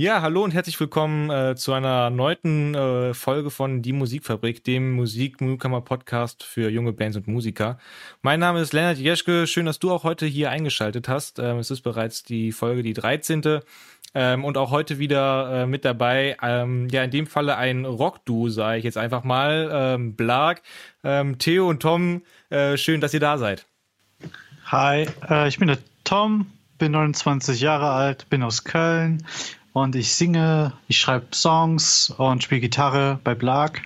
Ja, hallo und herzlich willkommen äh, zu einer neunten äh, Folge von Die Musikfabrik, dem Musik-Newcomer-Podcast für junge Bands und Musiker. Mein Name ist Lennart Jeschke. Schön, dass du auch heute hier eingeschaltet hast. Ähm, es ist bereits die Folge, die 13. Ähm, und auch heute wieder äh, mit dabei, ähm, ja, in dem Falle ein Rock-Duo, sage ich jetzt einfach mal. Ähm, Blag, ähm, Theo und Tom, äh, schön, dass ihr da seid. Hi, äh, ich bin der Tom, bin 29 Jahre alt, bin aus Köln und ich singe, ich schreibe Songs und spiele Gitarre bei Blag.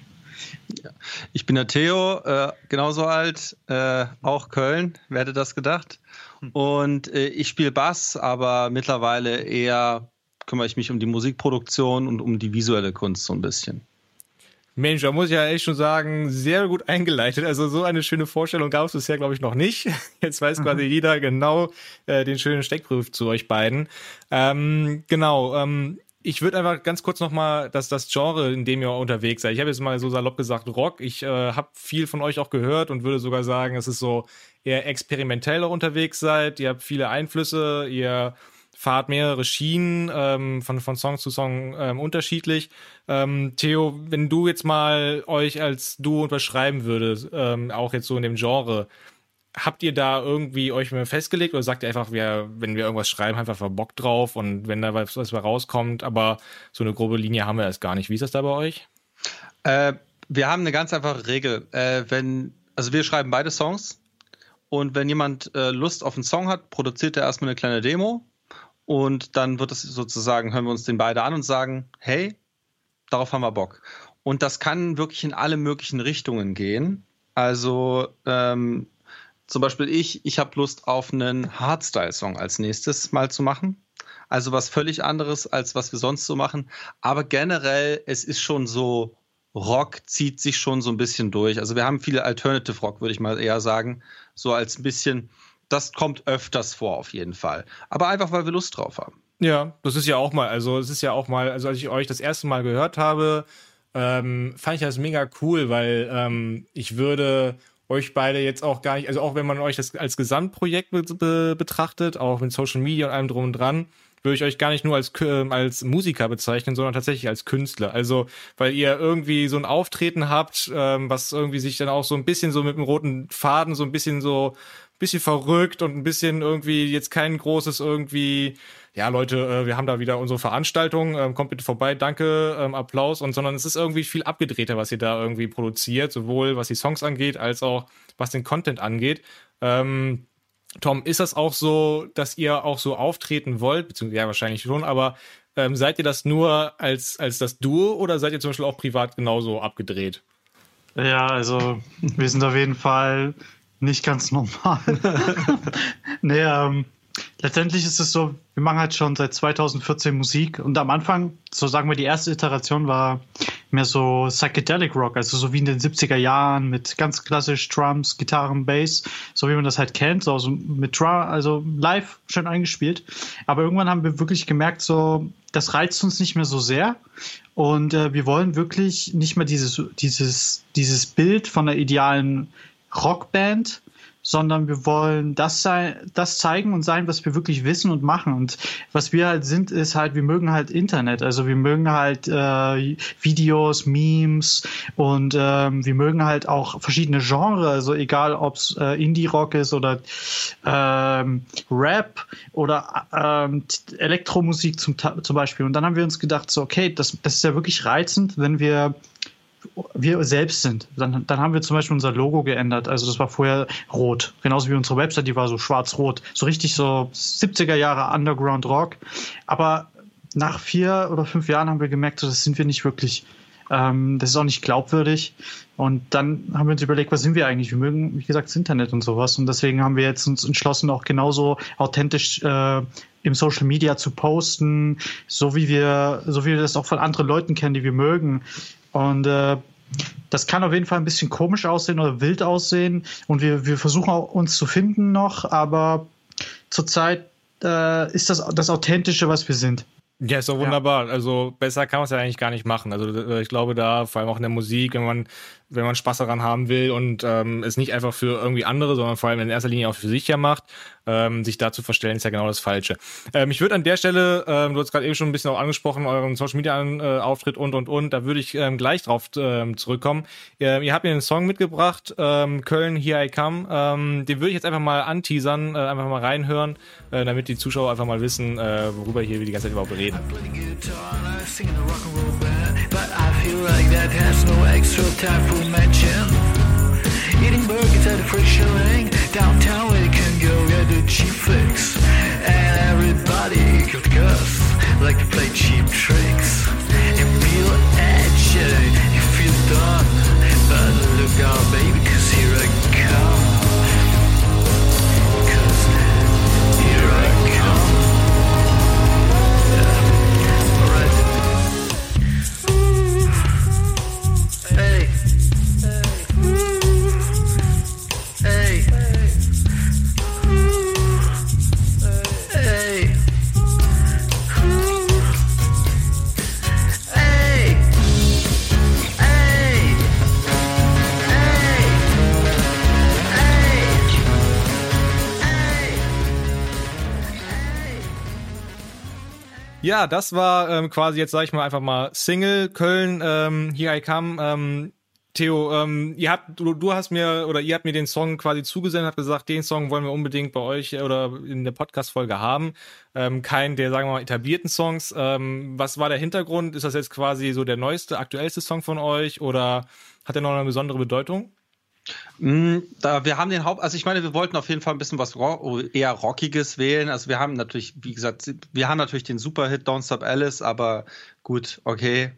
Ich bin der Theo, äh, genauso alt, äh, auch Köln, wer hätte das gedacht? Hm. Und äh, ich spiele Bass, aber mittlerweile eher kümmere ich mich um die Musikproduktion und um die visuelle Kunst so ein bisschen. Mensch, da muss ich ja echt schon sagen, sehr gut eingeleitet. Also so eine schöne Vorstellung gab es bisher, glaube ich, noch nicht. Jetzt weiß quasi mhm. jeder genau äh, den schönen Steckbrief zu euch beiden. Ähm, genau, ähm, ich würde einfach ganz kurz nochmal das, das Genre, in dem ihr unterwegs seid. Ich habe jetzt mal so salopp gesagt Rock. Ich äh, habe viel von euch auch gehört und würde sogar sagen, es ist so eher experimenteller unterwegs seid. Ihr habt viele Einflüsse, ihr fahrt mehrere Schienen ähm, von, von Song zu Song ähm, unterschiedlich. Ähm, Theo, wenn du jetzt mal euch als Duo beschreiben würdest, ähm, auch jetzt so in dem Genre, habt ihr da irgendwie euch mal festgelegt oder sagt ihr einfach, wir, wenn wir irgendwas schreiben, einfach Bock drauf und wenn da was, was rauskommt, aber so eine grobe Linie haben wir erst gar nicht. Wie ist das da bei euch? Äh, wir haben eine ganz einfache Regel. Äh, wenn, also wir schreiben beide Songs und wenn jemand äh, Lust auf einen Song hat, produziert er erstmal eine kleine Demo und dann wird es sozusagen, hören wir uns den beide an und sagen, hey, darauf haben wir Bock. Und das kann wirklich in alle möglichen Richtungen gehen. Also ähm, zum Beispiel ich, ich habe Lust auf einen Hardstyle-Song als nächstes mal zu machen. Also was völlig anderes, als was wir sonst so machen. Aber generell, es ist schon so, Rock zieht sich schon so ein bisschen durch. Also wir haben viele Alternative Rock, würde ich mal eher sagen. So als ein bisschen, das kommt öfters vor auf jeden Fall. Aber einfach, weil wir Lust drauf haben. Ja, das ist ja auch mal, also es ist ja auch mal, also als ich euch das erste Mal gehört habe, ähm, fand ich das mega cool, weil ähm, ich würde euch beide jetzt auch gar nicht, also auch wenn man euch das als Gesamtprojekt be be betrachtet, auch mit Social Media und allem drum und dran, würde ich euch gar nicht nur als, äh, als Musiker bezeichnen, sondern tatsächlich als Künstler. Also, weil ihr irgendwie so ein Auftreten habt, ähm, was irgendwie sich dann auch so ein bisschen so mit dem roten Faden so ein bisschen so bisschen verrückt und ein bisschen irgendwie jetzt kein großes irgendwie, ja Leute, äh, wir haben da wieder unsere Veranstaltung, ähm, kommt bitte vorbei, danke, ähm, Applaus und sondern es ist irgendwie viel abgedrehter, was ihr da irgendwie produziert, sowohl was die Songs angeht, als auch was den Content angeht. Ähm, Tom, ist das auch so, dass ihr auch so auftreten wollt, beziehungsweise ja wahrscheinlich schon, aber ähm, seid ihr das nur als, als das Duo oder seid ihr zum Beispiel auch privat genauso abgedreht? Ja, also wir sind auf jeden Fall nicht ganz normal. nee, ähm, letztendlich ist es so, wir machen halt schon seit 2014 Musik und am Anfang, so sagen wir, die erste Iteration war mehr so Psychedelic Rock, also so wie in den 70er Jahren mit ganz klassisch Drums, Gitarren, Bass, so wie man das halt kennt, so also mit Drum, also live schön eingespielt. Aber irgendwann haben wir wirklich gemerkt, so, das reizt uns nicht mehr so sehr und äh, wir wollen wirklich nicht mehr dieses, dieses, dieses Bild von der idealen Rockband, sondern wir wollen das sein, das zeigen und sein, was wir wirklich wissen und machen. Und was wir halt sind, ist halt, wir mögen halt Internet. Also wir mögen halt äh, Videos, Memes und ähm, wir mögen halt auch verschiedene Genres. Also egal, ob es äh, Indie-Rock ist oder ähm, Rap oder ähm, Elektromusik zum, zum Beispiel. Und dann haben wir uns gedacht, so okay, das, das ist ja wirklich reizend, wenn wir wir selbst sind. Dann, dann haben wir zum Beispiel unser Logo geändert. Also das war vorher rot. Genauso wie unsere Website, die war so schwarz-rot. So richtig so 70er Jahre Underground Rock. Aber nach vier oder fünf Jahren haben wir gemerkt, so, das sind wir nicht wirklich. Ähm, das ist auch nicht glaubwürdig. Und dann haben wir uns überlegt, was sind wir eigentlich? Wir mögen, wie gesagt, das Internet und sowas. Und deswegen haben wir jetzt uns entschlossen, auch genauso authentisch äh, im Social Media zu posten, so wie wir, so wie wir das auch von anderen Leuten kennen, die wir mögen. Und äh, das kann auf jeden Fall ein bisschen komisch aussehen oder wild aussehen. Und wir, wir versuchen auch uns zu finden noch, aber zurzeit äh, ist das das Authentische, was wir sind. Ja, ist doch wunderbar. Ja. Also besser kann man es ja eigentlich gar nicht machen. Also äh, ich glaube da, vor allem auch in der Musik, wenn man, wenn man Spaß daran haben will und ähm, es nicht einfach für irgendwie andere, sondern vor allem in erster Linie auch für sich ja macht, ähm, sich da zu verstellen, ist ja genau das Falsche. Ähm, ich würde an der Stelle, ähm, du hast gerade eben schon ein bisschen auch angesprochen, euren Social Media äh, Auftritt und und und, da würde ich ähm, gleich drauf ähm, zurückkommen. Äh, ihr habt mir einen Song mitgebracht, ähm, Köln, Here I Come. Ähm, den würde ich jetzt einfach mal anteasern, äh, einfach mal reinhören, äh, damit die Zuschauer einfach mal wissen, äh, worüber hier wir die ganze Zeit überhaupt reden. Eating burgers at a free shilling Downtown where you can go get a cheap fix Ja, das war ähm, quasi jetzt, sag ich mal, einfach mal Single Köln, ähm, Here I Come. Ähm, Theo, ähm, ihr habt, du, du hast mir oder ihr habt mir den Song quasi zugesendet, habt gesagt, den Song wollen wir unbedingt bei euch oder in der Podcast-Folge haben. Ähm, kein der, sagen wir mal, etablierten Songs. Ähm, was war der Hintergrund? Ist das jetzt quasi so der neueste, aktuellste Song von euch oder hat er noch eine besondere Bedeutung? Mm, Da, wir haben den Haupt, also ich meine, wir wollten auf jeden Fall ein bisschen was ro eher Rockiges wählen. Also wir haben natürlich, wie gesagt, wir haben natürlich den Superhit Don't Stop Alice, aber gut, okay.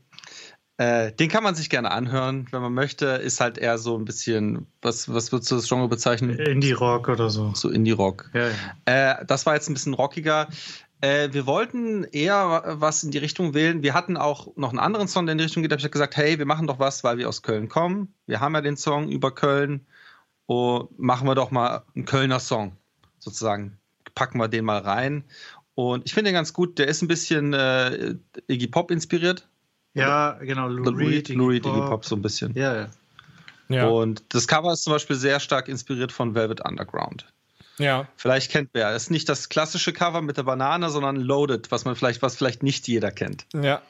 Äh, den kann man sich gerne anhören, wenn man möchte. Ist halt eher so ein bisschen, was, was würdest du das Genre bezeichnen? Indie-Rock oder so. So Indie-Rock. Ja, ja. Äh, das war jetzt ein bisschen rockiger. Äh, wir wollten eher was in die Richtung wählen. Wir hatten auch noch einen anderen Song, der in die Richtung geht. Da habe ich gesagt, hey, wir machen doch was, weil wir aus Köln kommen. Wir haben ja den Song über Köln. Oh, machen wir doch mal einen Kölner Song, sozusagen. Packen wir den mal rein. Und ich finde den ganz gut. Der ist ein bisschen äh, Iggy Pop inspiriert. Ja, genau. Lou, Lou Reed, Lou Reed, Iggy Pop so ein bisschen. Ja, ja. Ja. Und das Cover ist zum Beispiel sehr stark inspiriert von Velvet Underground. Ja. Vielleicht kennt wer. Es ist nicht das klassische Cover mit der Banane, sondern Loaded, was man vielleicht, was vielleicht nicht jeder kennt. Ja.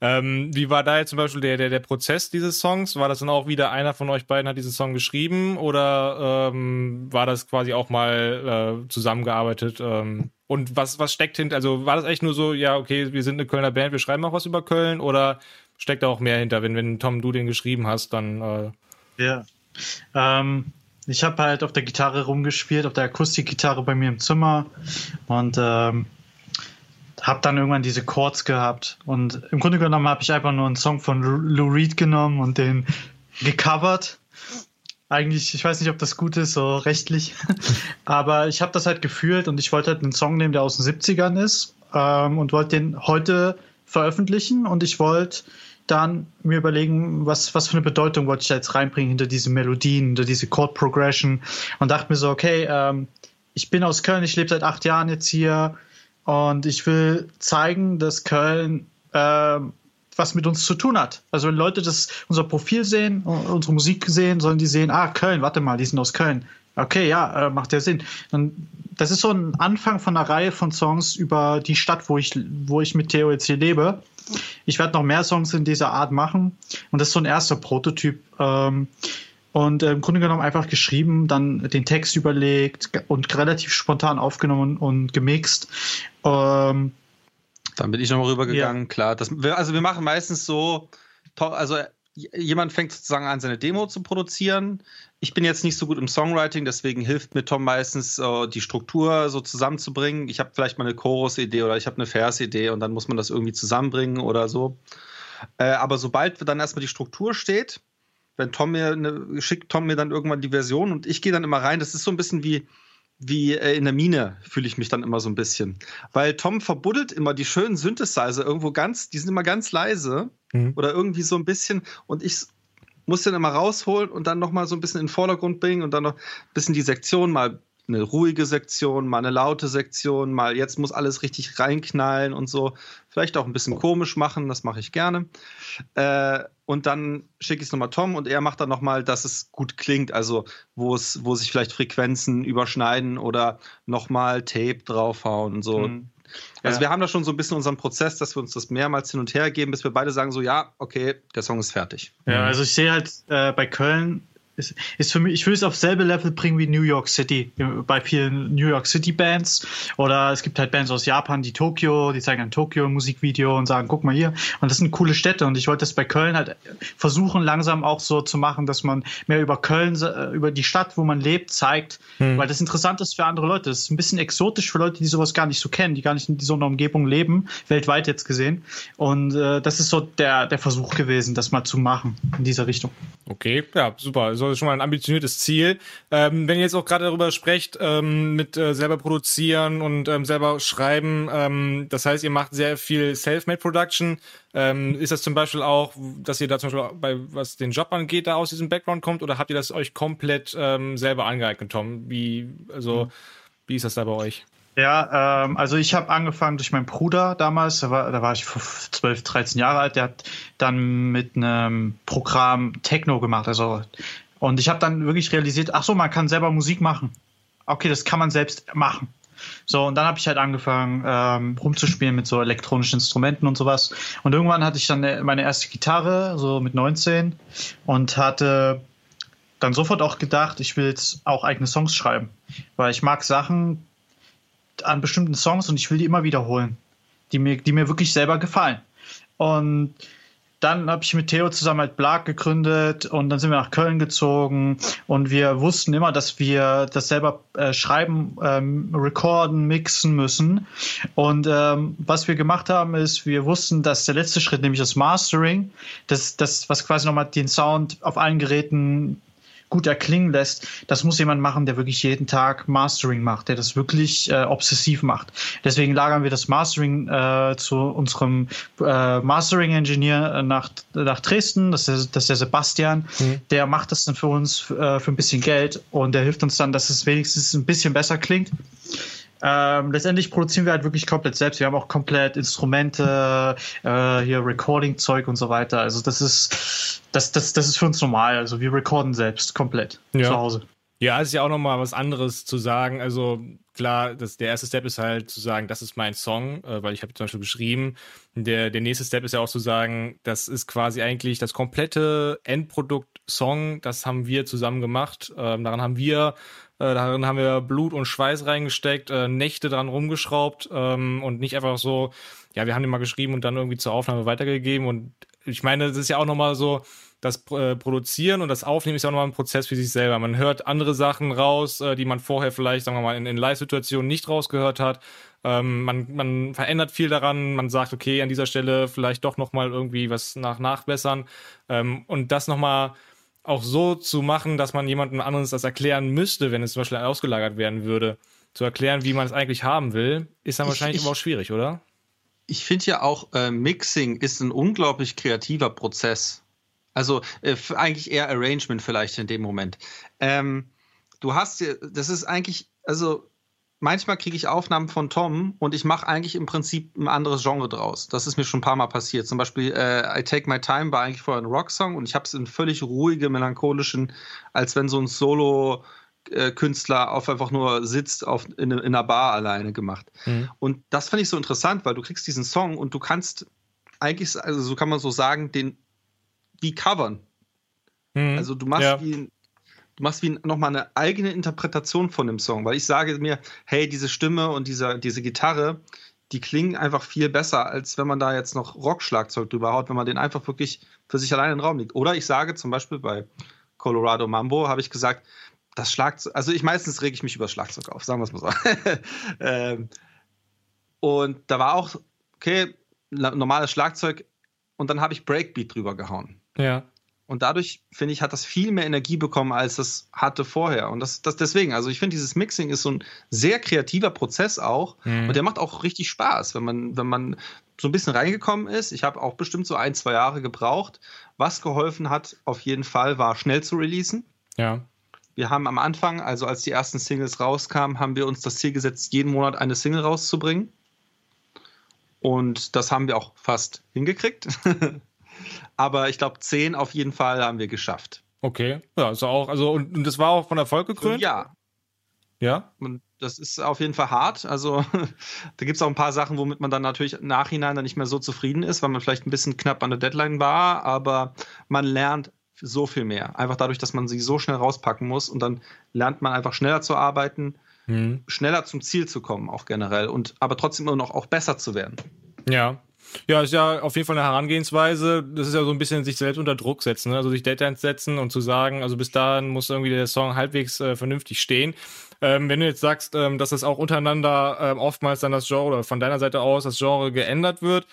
Ähm, wie war da jetzt zum Beispiel der, der, der Prozess dieses Songs? War das dann auch wieder einer von euch beiden hat diesen Song geschrieben oder ähm, war das quasi auch mal äh, zusammengearbeitet? Ähm, und was, was steckt hinter? Also war das echt nur so, ja, okay, wir sind eine Kölner Band, wir schreiben auch was über Köln oder steckt da auch mehr hinter? Wenn, wenn Tom, du den geschrieben hast, dann äh, Ja. Ähm, ich habe halt auf der Gitarre rumgespielt, auf der Akustikgitarre bei mir im Zimmer und ähm, habe dann irgendwann diese Chords gehabt. Und im Grunde genommen habe ich einfach nur einen Song von Lou Reed genommen und den gecovert. Eigentlich, ich weiß nicht, ob das gut ist, so rechtlich, aber ich habe das halt gefühlt und ich wollte halt einen Song nehmen, der aus den 70ern ist ähm, und wollte den heute veröffentlichen und ich wollte dann mir überlegen, was, was für eine Bedeutung wollte ich da jetzt reinbringen hinter diese Melodien, hinter diese Chord Progression und dachte mir so, okay, ähm, ich bin aus Köln, ich lebe seit acht Jahren jetzt hier und ich will zeigen, dass Köln ähm, was mit uns zu tun hat. Also wenn Leute das unser Profil sehen, unsere Musik sehen, sollen die sehen, ah, Köln, warte mal, die sind aus Köln. Okay, ja, äh, macht ja Sinn. Dann, das ist so ein Anfang von einer Reihe von Songs über die Stadt, wo ich, wo ich mit Theo jetzt hier lebe. Ich werde noch mehr Songs in dieser Art machen. Und das ist so ein erster Prototyp. Ähm, und äh, im Grunde genommen einfach geschrieben, dann den Text überlegt und relativ spontan aufgenommen und gemixt. Ähm, Dann bin ich nochmal rübergegangen, klar. Das, also wir machen meistens so, also jemand fängt sozusagen an, seine Demo zu produzieren. Ich bin jetzt nicht so gut im Songwriting, deswegen hilft mir Tom meistens, äh, die Struktur so zusammenzubringen. Ich habe vielleicht mal eine Chorus-Idee oder ich habe eine Vers-Idee und dann muss man das irgendwie zusammenbringen oder so. Äh, aber sobald dann erstmal die Struktur steht, wenn Tom mir eine, schickt Tom mir dann irgendwann die Version und ich gehe dann immer rein, das ist so ein bisschen wie, wie äh, in der Mine fühle ich mich dann immer so ein bisschen. Weil Tom verbuddelt immer die schönen Synthesizer irgendwo ganz, die sind immer ganz leise Mhm. oder irgendwie so ein bisschen und ich muss den immer rausholen und dann nochmal so ein bisschen in den Vordergrund bringen und dann noch ein bisschen die Sektion mal eine ruhige Sektion, mal eine laute Sektion, mal jetzt muss alles richtig reinknallen und so. Vielleicht auch ein bisschen komisch machen, das mache ich gerne. Äh, und dann schicke ich es nochmal Tom und er macht dann nochmal, dass es gut klingt, also wo es, wo sich vielleicht Frequenzen überschneiden oder nochmal Tape draufhauen und so. Mhm. Also ja. wir haben da schon so ein bisschen unseren Prozess, dass wir uns das mehrmals hin und her geben, bis wir beide sagen so, ja, okay, der Song ist fertig. Ja, also ich sehe halt äh, bei Köln ist, ist für mich, ich will es auf selbe Level bringen wie New York City, bei vielen New York City Bands. Oder es gibt halt Bands aus Japan, die Tokio, die zeigen ein Tokio Musikvideo und sagen, guck mal hier. Und das sind coole Städte. Und ich wollte das bei Köln halt versuchen, langsam auch so zu machen, dass man mehr über Köln, äh, über die Stadt, wo man lebt, zeigt. Hm. Weil das interessant ist für andere Leute. Das ist ein bisschen exotisch für Leute, die sowas gar nicht so kennen, die gar nicht in so einer Umgebung leben, weltweit jetzt gesehen. Und äh, das ist so der, der Versuch gewesen, das mal zu machen in dieser Richtung. Okay, ja, super. Also schon mal ein ambitioniertes Ziel. Ähm, wenn ihr jetzt auch gerade darüber sprecht, ähm, mit äh, selber produzieren und ähm, selber schreiben, ähm, das heißt, ihr macht sehr viel Self-Made Production. Ähm, ist das zum Beispiel auch, dass ihr da zum Beispiel bei was den Job angeht, da aus diesem Background kommt, oder habt ihr das euch komplett ähm, selber angeeignet, Tom? Wie, also, mhm. wie ist das da bei euch? Ja, ähm, also ich habe angefangen durch meinen Bruder damals, da war, da war ich 12, 13 Jahre alt, der hat dann mit einem Programm Techno gemacht, also und ich habe dann wirklich realisiert, ach so, man kann selber Musik machen. Okay, das kann man selbst machen. So, und dann habe ich halt angefangen, ähm, rumzuspielen mit so elektronischen Instrumenten und sowas. Und irgendwann hatte ich dann meine erste Gitarre, so mit 19, und hatte dann sofort auch gedacht, ich will jetzt auch eigene Songs schreiben. Weil ich mag Sachen an bestimmten Songs und ich will die immer wiederholen, die mir, die mir wirklich selber gefallen. Und dann habe ich mit Theo zusammen halt Blag gegründet und dann sind wir nach Köln gezogen und wir wussten immer, dass wir das selber äh, schreiben, ähm, recorden, mixen müssen. Und ähm, was wir gemacht haben, ist, wir wussten, dass der letzte Schritt, nämlich das Mastering, das, das was quasi nochmal den Sound auf allen Geräten gut erklingen lässt, das muss jemand machen, der wirklich jeden Tag Mastering macht, der das wirklich äh, obsessiv macht. Deswegen lagern wir das Mastering äh, zu unserem äh, Mastering-Engineer nach, nach Dresden, das ist, das ist der Sebastian, mhm. der macht das dann für uns äh, für ein bisschen Geld und der hilft uns dann, dass es wenigstens ein bisschen besser klingt. Ähm, letztendlich produzieren wir halt wirklich komplett selbst. Wir haben auch komplett Instrumente, äh, hier Recording-Zeug und so weiter. Also das ist, das, das, das ist für uns normal. Also wir recorden selbst komplett ja. zu Hause. Ja, es ist ja auch nochmal was anderes zu sagen. Also klar, das, der erste Step ist halt zu sagen, das ist mein Song, äh, weil ich habe zum Beispiel geschrieben. Der, der nächste Step ist ja auch zu sagen, das ist quasi eigentlich das komplette Endprodukt Song, das haben wir zusammen gemacht. Ähm, daran haben wir äh, darin haben wir Blut und Schweiß reingesteckt, äh, Nächte dran rumgeschraubt ähm, und nicht einfach so, ja, wir haben den mal geschrieben und dann irgendwie zur Aufnahme weitergegeben. Und ich meine, das ist ja auch nochmal so, das äh, Produzieren und das Aufnehmen ist ja auch nochmal ein Prozess für sich selber. Man hört andere Sachen raus, äh, die man vorher vielleicht, sagen wir mal, in, in Live-Situationen nicht rausgehört hat. Ähm, man, man verändert viel daran, man sagt, okay, an dieser Stelle vielleicht doch nochmal irgendwie was nach nachbessern. Ähm, und das nochmal auch so zu machen, dass man jemandem anderes das erklären müsste, wenn es zum Beispiel ausgelagert werden würde. Zu erklären, wie man es eigentlich haben will, ist dann wahrscheinlich ich, aber auch schwierig, oder? Ich finde ja auch, äh, Mixing ist ein unglaublich kreativer Prozess. Also äh, eigentlich eher Arrangement vielleicht in dem Moment. Ähm, du hast, das ist eigentlich, also manchmal kriege ich Aufnahmen von Tom und ich mache eigentlich im Prinzip ein anderes Genre draus. Das ist mir schon ein paar Mal passiert. Zum Beispiel äh, I Take My Time war eigentlich vorher ein Rocksong und ich habe es in völlig ruhige, melancholischen, als wenn so ein Solo Künstler auf einfach nur sitzt auf, in, in einer Bar alleine gemacht. Mhm. Und das fand ich so interessant, weil du kriegst diesen Song und du kannst eigentlich, also so kann man so sagen, den wie covern. Mhm. Also du machst ja. wie du machst wie nochmal eine eigene Interpretation von dem Song, weil ich sage mir, hey, diese Stimme und diese, diese Gitarre, die klingen einfach viel besser, als wenn man da jetzt noch Rockschlagzeug drüber haut, wenn man den einfach wirklich für sich alleine in den Raum liegt. Oder ich sage zum Beispiel bei Colorado Mambo, habe ich gesagt, das Schlagzeug, also ich meistens rege ich mich über Schlagzeug auf, sagen wir es mal so. ähm, und da war auch, okay, normales Schlagzeug und dann habe ich Breakbeat drüber gehauen. Ja. Und dadurch, finde ich, hat das viel mehr Energie bekommen, als es hatte vorher. Und das, das deswegen, also ich finde, dieses Mixing ist so ein sehr kreativer Prozess auch. Mhm. Und der macht auch richtig Spaß, wenn man, wenn man so ein bisschen reingekommen ist. Ich habe auch bestimmt so ein, zwei Jahre gebraucht. Was geholfen hat, auf jeden Fall, war schnell zu releasen. Ja. Wir haben am Anfang, also als die ersten Singles rauskamen, haben wir uns das Ziel gesetzt, jeden Monat eine Single rauszubringen. Und das haben wir auch fast hingekriegt. Aber ich glaube, zehn auf jeden Fall haben wir geschafft. Okay, ja, also auch, also und, und das war auch von Erfolg gekrönt? Ja. Ja? Und das ist auf jeden Fall hart. Also da gibt es auch ein paar Sachen, womit man dann natürlich im Nachhinein dann nicht mehr so zufrieden ist, weil man vielleicht ein bisschen knapp an der Deadline war, aber man lernt so viel mehr. Einfach dadurch, dass man sie so schnell rauspacken muss und dann lernt man einfach schneller zu arbeiten, mhm. schneller zum Ziel zu kommen, auch generell und aber trotzdem immer noch auch besser zu werden. Ja. Ja, ist ja auf jeden Fall eine Herangehensweise. Das ist ja so ein bisschen sich selbst unter Druck setzen, ne? also sich Deadlines setzen und zu sagen, also bis dahin muss irgendwie der Song halbwegs äh, vernünftig stehen. Ähm, wenn du jetzt sagst, ähm, dass das auch untereinander ähm, oftmals dann das Genre oder von deiner Seite aus das Genre geändert wird,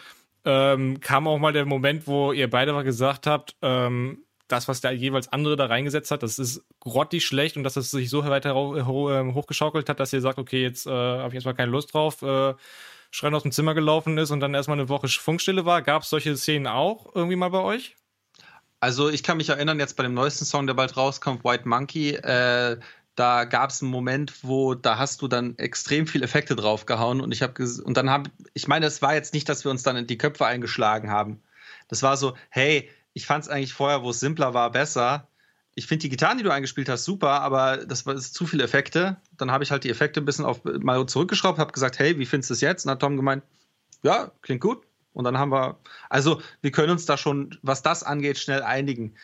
ähm, kam auch mal der Moment, wo ihr beide mal gesagt habt, ähm, das, was der jeweils andere da reingesetzt hat, das ist grottig schlecht und dass es sich so weiter ähm, hochgeschaukelt hat, dass ihr sagt, okay, jetzt äh, habe ich erstmal keine Lust drauf, äh, schreien aus dem Zimmer gelaufen ist und dann erstmal eine Woche Funkstille war. Gab es solche Szenen auch irgendwie mal bei euch? Also ich kann mich erinnern, jetzt bei dem neuesten Song, der bald rauskommt, White Monkey, äh, da gab es einen Moment, wo da hast du dann extrem viel Effekte draufgehauen und ich habe und dann habe ich meine, es war jetzt nicht, dass wir uns dann in die Köpfe eingeschlagen haben. Das war so, hey, ich fand es eigentlich vorher, wo es simpler war, besser. Ich finde die Gitarren, die du eingespielt hast, super, aber das war zu viele Effekte. Dann habe ich halt die Effekte ein bisschen auf mal zurückgeschraubt, habe gesagt, hey, wie findest du es jetzt? Und hat Tom gemeint, ja, klingt gut. Und dann haben wir, also wir können uns da schon, was das angeht, schnell einigen.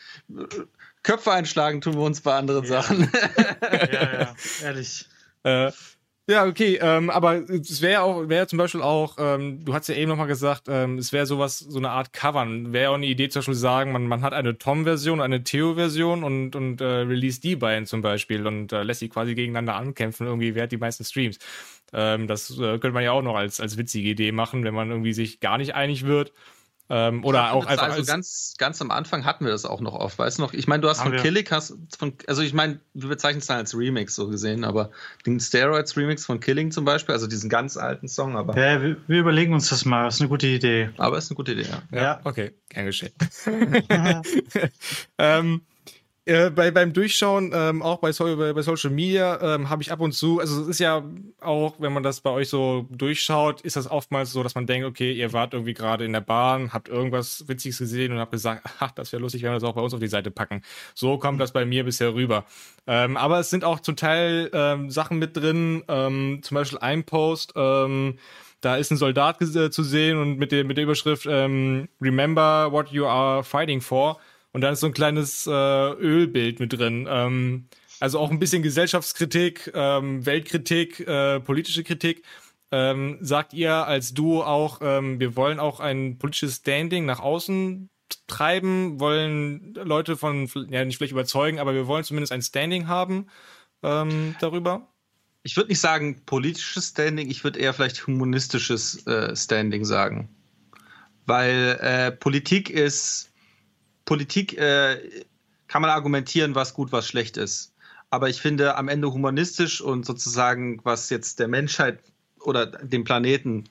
Köpfe einschlagen tun wir uns bei anderen ja. Sachen. ja, ja, ehrlich. Äh, ja, okay, ähm, aber es wäre auch, wäre zum Beispiel auch, ähm, du hast ja eben nochmal gesagt, ähm, es wäre sowas, so eine Art Covern. Wäre auch eine Idee zum Beispiel sagen, man, man hat eine Tom-Version, eine Theo-Version und, und äh, release die beiden zum Beispiel und äh, lässt sie quasi gegeneinander ankämpfen, irgendwie, wer hat die meisten Streams. Ähm, das äh, könnte man ja auch noch als, als witzige Idee machen, wenn man irgendwie sich gar nicht einig wird. Ähm, oder auch einfach. Also ganz, ganz am Anfang hatten wir das auch noch oft, weißt du noch? Ich meine, du hast von Killick, hast von, also ich meine, wir bezeichnen es dann als Remix so gesehen, aber den Steroids Remix von Killing zum Beispiel, also diesen ganz alten Song, aber. Ja, wir, wir überlegen uns das mal, das ist eine gute Idee. Aber ist eine gute Idee, ja. Ja, ja. okay, gern geschehen. ähm, äh, bei, beim Durchschauen, ähm, auch bei, bei, bei Social Media, ähm, habe ich ab und zu, also es ist ja auch, wenn man das bei euch so durchschaut, ist das oftmals so, dass man denkt, okay, ihr wart irgendwie gerade in der Bahn, habt irgendwas Witziges gesehen und habt gesagt, ach, das wäre lustig, wenn wir das auch bei uns auf die Seite packen. So kommt das bei mir bisher rüber. Ähm, aber es sind auch zum Teil ähm, Sachen mit drin, ähm, zum Beispiel ein Post, ähm, da ist ein Soldat äh, zu sehen und mit der, mit der Überschrift ähm, Remember what you are fighting for. Und dann ist so ein kleines äh, Ölbild mit drin. Ähm, also auch ein bisschen Gesellschaftskritik, ähm, Weltkritik, äh, politische Kritik. Ähm, sagt ihr als Duo auch, ähm, wir wollen auch ein politisches Standing nach außen treiben, wollen Leute von, ja nicht vielleicht überzeugen, aber wir wollen zumindest ein Standing haben ähm, darüber? Ich würde nicht sagen politisches Standing, ich würde eher vielleicht humanistisches äh, Standing sagen. Weil äh, Politik ist Politik äh, kann man argumentieren, was gut, was schlecht ist. Aber ich finde am Ende humanistisch und sozusagen, was jetzt der Menschheit oder dem Planeten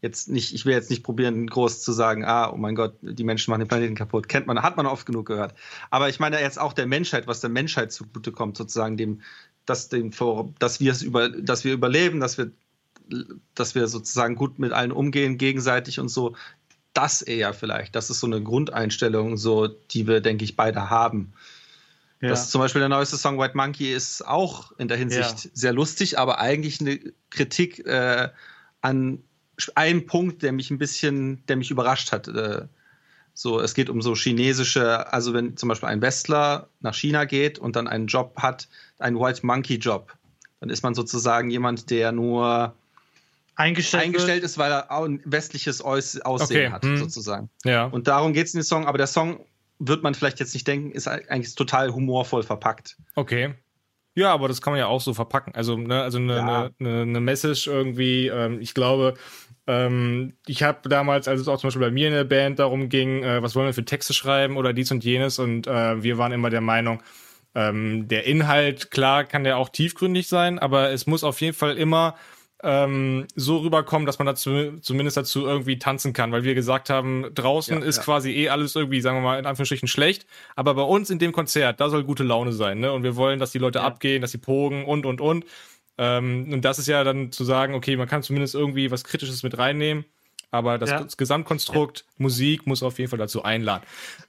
jetzt nicht, ich will jetzt nicht probieren, groß zu sagen, ah, oh mein Gott, die Menschen machen den Planeten kaputt. Kennt man, hat man oft genug gehört. Aber ich meine jetzt auch der Menschheit, was der Menschheit zugutekommt, sozusagen dem, dass, dem, dass wir es über, dass wir überleben, dass wir, dass wir sozusagen gut mit allen umgehen, gegenseitig und so das eher vielleicht. Das ist so eine Grundeinstellung, so, die wir, denke ich, beide haben. Ja. Das zum Beispiel der neueste Song White Monkey ist auch in der Hinsicht ja. sehr lustig, aber eigentlich eine Kritik äh, an einem Punkt, der mich ein bisschen, der mich überrascht hat. Äh, so, es geht um so chinesische, also wenn zum Beispiel ein Westler nach China geht und dann einen Job hat, einen White Monkey Job, dann ist man sozusagen jemand, der nur eingestellt, eingestellt ist, weil er ein westliches Aussehen okay. hat, hm. sozusagen. Ja. Und darum geht es in dem Song, aber der Song wird man vielleicht jetzt nicht denken, ist eigentlich total humorvoll verpackt. Okay. Ja, aber das kann man ja auch so verpacken. Also, ne, also eine, ja. eine, eine Message irgendwie, ähm, ich glaube, ähm, ich habe damals, als es auch zum Beispiel bei mir in der Band darum ging, äh, was wollen wir für Texte schreiben oder dies und jenes, und äh, wir waren immer der Meinung, ähm, der Inhalt, klar, kann der auch tiefgründig sein, aber es muss auf jeden Fall immer ähm, so rüberkommen, dass man dazu zumindest dazu irgendwie tanzen kann, weil wir gesagt haben, draußen ja, ist ja. quasi eh alles irgendwie, sagen wir mal, in Anführungsstrichen schlecht, aber bei uns in dem Konzert, da soll gute Laune sein, ne? Und wir wollen, dass die Leute ja. abgehen, dass sie pogen und und und. Ähm, und das ist ja dann zu sagen, okay, man kann zumindest irgendwie was Kritisches mit reinnehmen aber das ja. Gesamtkonstrukt ja. Musik muss auf jeden Fall dazu einladen.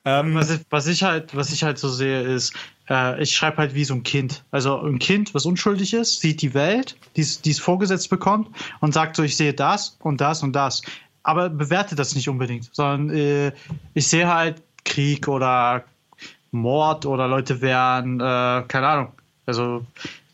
Ähm, was, ich, was, ich, halt, was ich halt so sehe, ist, äh, ich schreibe halt wie so ein Kind. Also ein Kind, was unschuldig ist, sieht die Welt, die es vorgesetzt bekommt und sagt so, ich sehe das und das und das. Aber bewerte das nicht unbedingt, sondern äh, ich sehe halt Krieg oder Mord oder Leute werden, äh, keine Ahnung. Also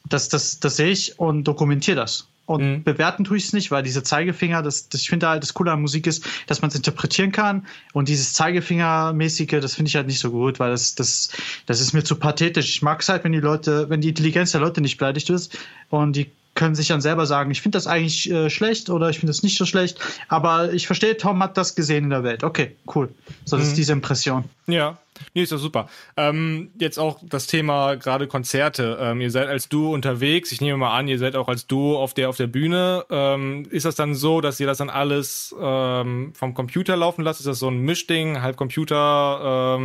das, das, das sehe ich und dokumentiere das. Und mhm. bewerten tue ich es nicht, weil diese Zeigefinger, das, das ich finde halt das Coole an Musik ist, dass man es interpretieren kann. Und dieses Zeigefingermäßige, das finde ich halt nicht so gut, weil das, das, das ist mir zu pathetisch. Ich mag es halt, wenn die Leute, wenn die Intelligenz der Leute nicht beleidigt ist und die können sich dann selber sagen, ich finde das eigentlich äh, schlecht oder ich finde das nicht so schlecht, aber ich verstehe, Tom hat das gesehen in der Welt. Okay, cool. So, das mhm. ist diese Impression. Ja, nee, ist ja super. Ähm, jetzt auch das Thema gerade Konzerte. Ähm, ihr seid als Duo unterwegs. Ich nehme mal an, ihr seid auch als Duo auf der auf der Bühne. Ähm, ist das dann so, dass ihr das dann alles ähm, vom Computer laufen lasst? Ist das so ein Mischding, halb Computer?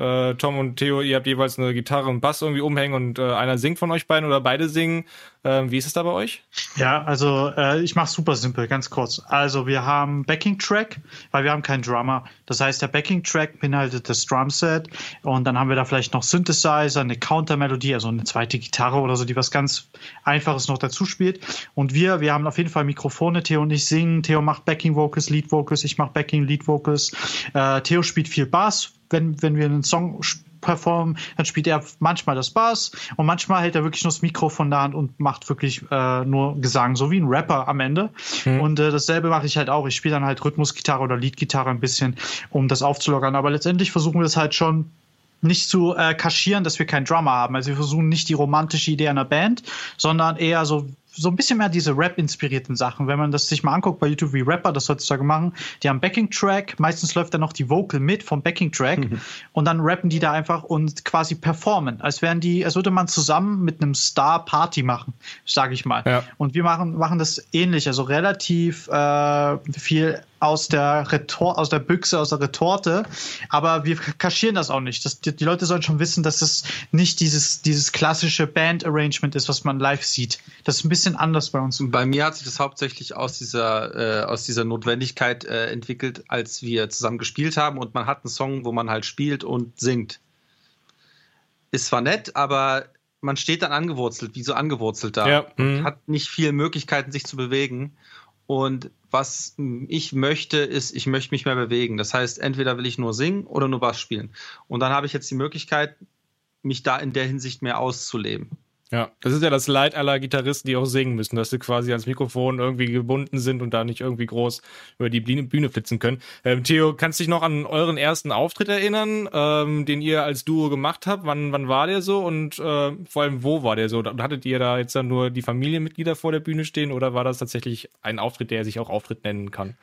Äh, Tom und Theo, ihr habt jeweils eine Gitarre und Bass irgendwie umhängen und äh, einer singt von euch beiden oder beide singen. Ähm, wie ist es da bei euch? Ja, also äh, ich mache super simpel, ganz kurz. Also wir haben Backing Track, weil wir haben keinen Drummer. Das heißt, der Backing Track beinhaltet das Drumset und dann haben wir da vielleicht noch Synthesizer, eine Counter-Melodie, also eine zweite Gitarre oder so, die was ganz Einfaches noch dazu spielt. Und wir, wir haben auf jeden Fall Mikrofone. Theo und ich singen. Theo macht Backing Vocals, Lead Vocals, ich mache Backing Lead Vocals. Äh, Theo spielt viel Bass, wenn, wenn wir einen Song performen, dann spielt er manchmal das Bass und manchmal hält er wirklich nur das Mikro von der Hand und macht wirklich äh, nur Gesang, so wie ein Rapper am Ende. Mhm. Und äh, dasselbe mache ich halt auch. Ich spiele dann halt Rhythmusgitarre oder Leadgitarre ein bisschen, um das aufzulockern. Aber letztendlich versuchen wir es halt schon nicht zu äh, kaschieren, dass wir keinen Drummer haben. Also wir versuchen nicht die romantische Idee einer Band, sondern eher so so ein bisschen mehr diese Rap-inspirierten Sachen. Wenn man das sich mal anguckt bei YouTube, wie Rapper das heutzutage machen, die haben Backing-Track, meistens läuft da noch die Vocal mit vom Backing-Track mhm. und dann rappen die da einfach und quasi performen, als wären die, als würde man zusammen mit einem Star Party machen, sage ich mal. Ja. Und wir machen, machen das ähnlich, also relativ äh, viel aus der Retor aus der Büchse, aus der Retorte. Aber wir kaschieren das auch nicht. Das, die, die, Leute sollen schon wissen, dass es nicht dieses, dieses klassische Band-Arrangement ist, was man live sieht. Das ist ein bisschen anders bei uns. Bei mir hat sich das hauptsächlich aus dieser, äh, aus dieser Notwendigkeit äh, entwickelt, als wir zusammen gespielt haben und man hat einen Song, wo man halt spielt und singt. Ist zwar nett, aber man steht dann angewurzelt, wie so angewurzelt da. Ja. Mhm. Hat nicht viele Möglichkeiten, sich zu bewegen. Und was ich möchte, ist, ich möchte mich mehr bewegen. Das heißt, entweder will ich nur singen oder nur Bass spielen. Und dann habe ich jetzt die Möglichkeit, mich da in der Hinsicht mehr auszuleben. Ja, das ist ja das Leid aller Gitarristen, die auch singen müssen, dass sie quasi ans Mikrofon irgendwie gebunden sind und da nicht irgendwie groß über die Bühne flitzen können. Ähm, Theo, kannst du dich noch an euren ersten Auftritt erinnern, ähm, den ihr als Duo gemacht habt? Wann, wann war der so und äh, vor allem wo war der so? Hattet ihr da jetzt dann nur die Familienmitglieder vor der Bühne stehen oder war das tatsächlich ein Auftritt, der sich auch Auftritt nennen kann?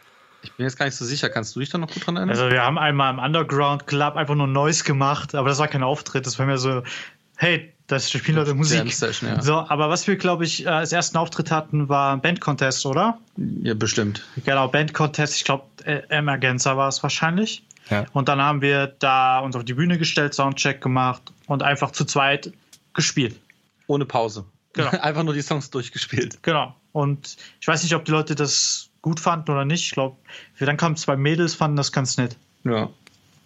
Ich bin jetzt gar nicht so sicher. Kannst du dich da noch gut dran erinnern? Also wir haben einmal im Underground Club einfach nur Noise gemacht, aber das war kein Auftritt. Das war mir so, hey, das spielen Leute Musik. Session, ja. So, aber was wir, glaube ich, äh, als ersten Auftritt hatten, war ein Band-Contest, oder? Ja, bestimmt. Genau, Band-Contest, ich glaube, äh, Emergenza war es wahrscheinlich. Ja. Und dann haben wir da uns auf die Bühne gestellt, Soundcheck gemacht und einfach zu zweit gespielt. Ohne Pause. Genau. einfach nur die Songs durchgespielt. Genau. Und ich weiß nicht, ob die Leute das gut fanden oder nicht. Ich glaube, dann kamen zwei Mädels, fanden das ganz nett. Ja.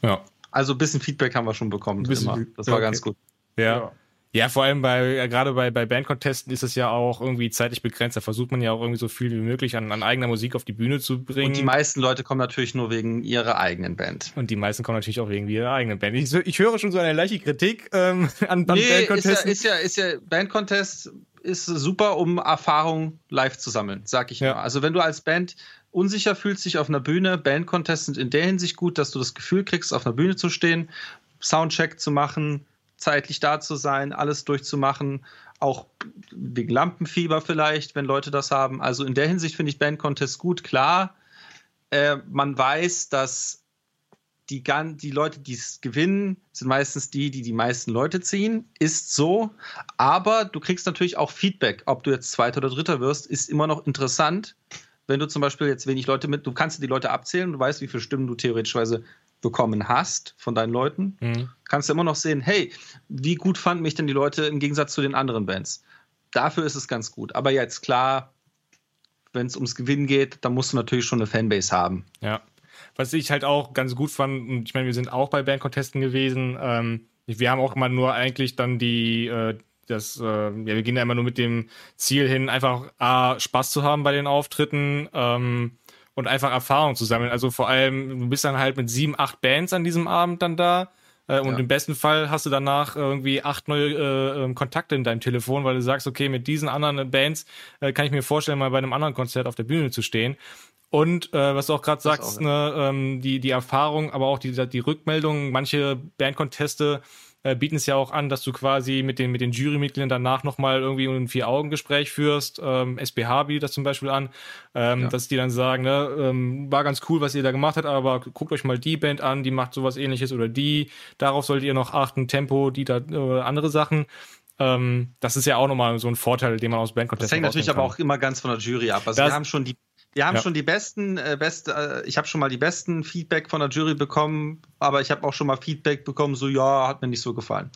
Ja. Also ein bisschen Feedback haben wir schon bekommen. Das war okay. ganz gut. Ja. ja. Ja, vor allem bei, gerade bei, bei Bandcontesten ist es ja auch irgendwie zeitlich begrenzt. Da versucht man ja auch irgendwie so viel wie möglich an, an eigener Musik auf die Bühne zu bringen. Und die meisten Leute kommen natürlich nur wegen ihrer eigenen Band. Und die meisten kommen natürlich auch wegen ihrer eigenen Band. Ich, ich höre schon so eine leichte Kritik ähm, an, an nee, Bandcontesten. Ist ja, ist ja, ist ja Bandcontest ist super, um Erfahrung live zu sammeln, sag ich ja. Nur. Also wenn du als Band unsicher fühlst dich auf einer Bühne, Bandcontests sind in der Hinsicht gut, dass du das Gefühl kriegst, auf einer Bühne zu stehen, Soundcheck zu machen, zeitlich da zu sein, alles durchzumachen, auch wegen Lampenfieber vielleicht, wenn Leute das haben. Also in der Hinsicht finde ich Band Contest gut, klar. Äh, man weiß, dass die, die Leute, die es gewinnen, sind meistens die, die die meisten Leute ziehen. Ist so. Aber du kriegst natürlich auch Feedback. Ob du jetzt Zweiter oder Dritter wirst, ist immer noch interessant. Wenn du zum Beispiel jetzt wenig Leute mit, du kannst die Leute abzählen, du weißt, wie viele Stimmen du theoretischweise bekommen hast von deinen Leuten, mhm. kannst du immer noch sehen, hey, wie gut fanden mich denn die Leute im Gegensatz zu den anderen Bands? Dafür ist es ganz gut. Aber jetzt klar, wenn es ums Gewinnen geht, dann musst du natürlich schon eine Fanbase haben. Ja. Was ich halt auch ganz gut fand, und ich meine, wir sind auch bei Bandcontesten gewesen. Ähm, wir haben auch immer nur eigentlich dann die, äh, das, äh, ja, wir gehen da immer nur mit dem Ziel hin, einfach A, Spaß zu haben bei den Auftritten ähm, und einfach Erfahrung zu sammeln. Also vor allem, du bist dann halt mit sieben, acht Bands an diesem Abend dann da. Äh, und ja. im besten Fall hast du danach irgendwie acht neue äh, ähm, Kontakte in deinem Telefon, weil du sagst, okay, mit diesen anderen Bands äh, kann ich mir vorstellen, mal bei einem anderen Konzert auf der Bühne zu stehen. Und äh, was du auch gerade sagst, auch, ne, ähm, die, die Erfahrung, aber auch die, die Rückmeldung, manche Bandconteste äh, bieten es ja auch an, dass du quasi mit den, mit den Jurymitgliedern danach nochmal irgendwie ein Vier-Augen-Gespräch führst. Ähm, SBH bietet das zum Beispiel an, ähm, ja. dass die dann sagen, ne, ähm, war ganz cool, was ihr da gemacht habt, aber guckt euch mal die Band an, die macht sowas ähnliches oder die, darauf solltet ihr noch achten, Tempo, die da, äh, andere Sachen. Ähm, das ist ja auch nochmal so ein Vorteil, den man aus Bandcontesten Das hängt natürlich aber auch immer ganz von der Jury ab. Also das, wir haben schon die wir haben ja. schon die besten, äh, beste, äh, ich habe schon mal die besten Feedback von der Jury bekommen, aber ich habe auch schon mal Feedback bekommen, so ja, hat mir nicht so gefallen.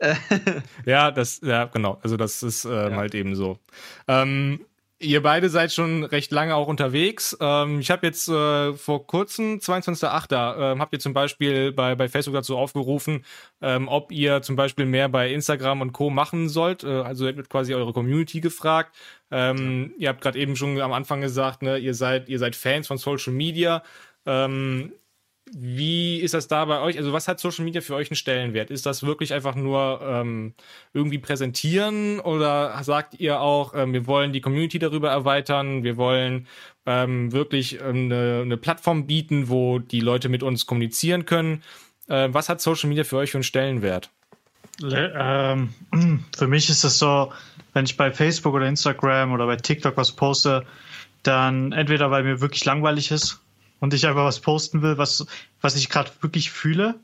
ja, das, ja, genau. Also das ist äh, ja. halt eben so. Ähm, Ihr beide seid schon recht lange auch unterwegs. Ähm, ich habe jetzt äh, vor kurzem, 22.08., äh, habt ihr zum Beispiel bei, bei Facebook dazu aufgerufen, ähm, ob ihr zum Beispiel mehr bei Instagram und Co. machen sollt. Äh, also wird quasi eure Community gefragt. Ähm, ja. Ihr habt gerade eben schon am Anfang gesagt, ne, ihr seid, ihr seid Fans von Social Media. Ähm, wie ist das da bei euch? Also, was hat Social Media für euch einen Stellenwert? Ist das wirklich einfach nur ähm, irgendwie präsentieren oder sagt ihr auch, ähm, wir wollen die Community darüber erweitern, wir wollen ähm, wirklich ähm, eine, eine, Plattform bieten, wo die Leute mit uns kommunizieren können? Äh, was hat Social Media für euch für einen Stellenwert? Ähm, für mich ist es so, wenn ich bei Facebook oder Instagram oder bei TikTok was poste, dann entweder weil mir wirklich langweilig ist und ich einfach was posten will, was, was ich gerade wirklich fühle.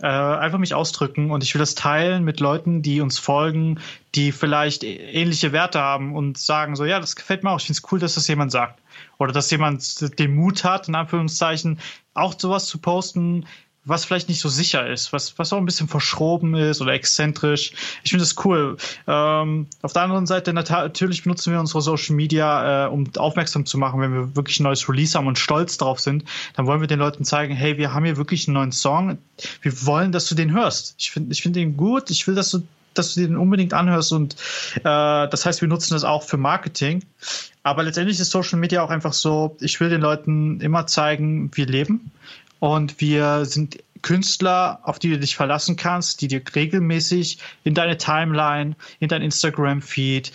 Äh, einfach mich ausdrücken und ich will das teilen mit Leuten, die uns folgen, die vielleicht ähnliche Werte haben und sagen so, ja, das gefällt mir auch, ich finde es cool, dass das jemand sagt. Oder dass jemand den Mut hat, in Anführungszeichen, auch sowas zu posten, was vielleicht nicht so sicher ist, was, was auch ein bisschen verschroben ist oder exzentrisch. Ich finde das cool. Ähm, auf der anderen Seite natürlich benutzen wir unsere Social Media, äh, um aufmerksam zu machen, wenn wir wirklich ein neues Release haben und stolz drauf sind, dann wollen wir den Leuten zeigen, hey, wir haben hier wirklich einen neuen Song. Wir wollen, dass du den hörst. Ich finde ich finde den gut. Ich will, dass du dass du den unbedingt anhörst und äh, das heißt, wir nutzen das auch für Marketing. Aber letztendlich ist Social Media auch einfach so, ich will den Leuten immer zeigen, wir leben. Und wir sind Künstler, auf die du dich verlassen kannst, die dir regelmäßig in deine Timeline, in dein Instagram-Feed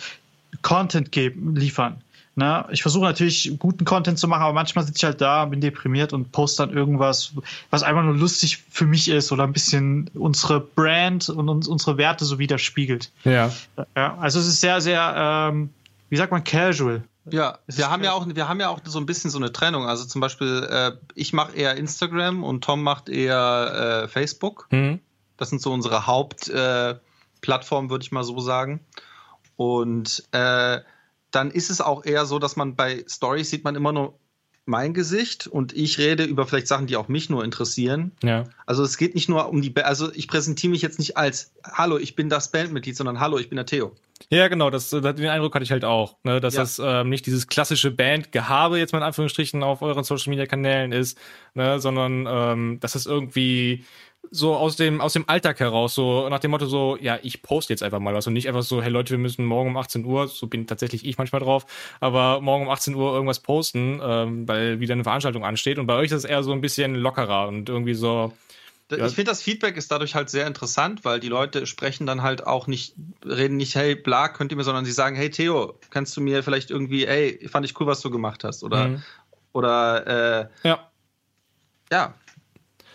Content geben, liefern. Ne? Ich versuche natürlich guten Content zu machen, aber manchmal sitze ich halt da, bin deprimiert und poste dann irgendwas, was einfach nur lustig für mich ist oder ein bisschen unsere Brand und uns, unsere Werte so widerspiegelt. Ja. ja. Also es ist sehr, sehr, ähm, wie sagt man, casual. Ja, wir haben ja auch, wir haben ja auch so ein bisschen so eine Trennung. Also zum Beispiel, äh, ich mache eher Instagram und Tom macht eher äh, Facebook. Mhm. Das sind so unsere Hauptplattformen, äh, würde ich mal so sagen. Und äh, dann ist es auch eher so, dass man bei Stories sieht man immer nur mein Gesicht und ich rede über vielleicht Sachen, die auch mich nur interessieren. Ja. Also es geht nicht nur um die, ba also ich präsentiere mich jetzt nicht als Hallo, ich bin das Bandmitglied, sondern Hallo, ich bin der Theo. Ja, genau, das, den Eindruck hatte ich halt auch, ne, dass ja. das ähm, nicht dieses klassische Bandgehabe jetzt mal in Anführungsstrichen auf euren Social Media Kanälen ist, ne, sondern ähm, dass es irgendwie so aus dem, aus dem Alltag heraus, so nach dem Motto so, ja, ich poste jetzt einfach mal was und nicht einfach so, hey Leute, wir müssen morgen um 18 Uhr, so bin tatsächlich ich manchmal drauf, aber morgen um 18 Uhr irgendwas posten, ähm, weil wieder eine Veranstaltung ansteht und bei euch ist es eher so ein bisschen lockerer und irgendwie so, ja. Ich finde, das Feedback ist dadurch halt sehr interessant, weil die Leute sprechen dann halt auch nicht, reden nicht, hey, bla, könnt ihr mir, sondern sie sagen, hey, Theo, kannst du mir vielleicht irgendwie, ey, fand ich cool, was du gemacht hast. Oder, mhm. oder, äh, ja. Ja.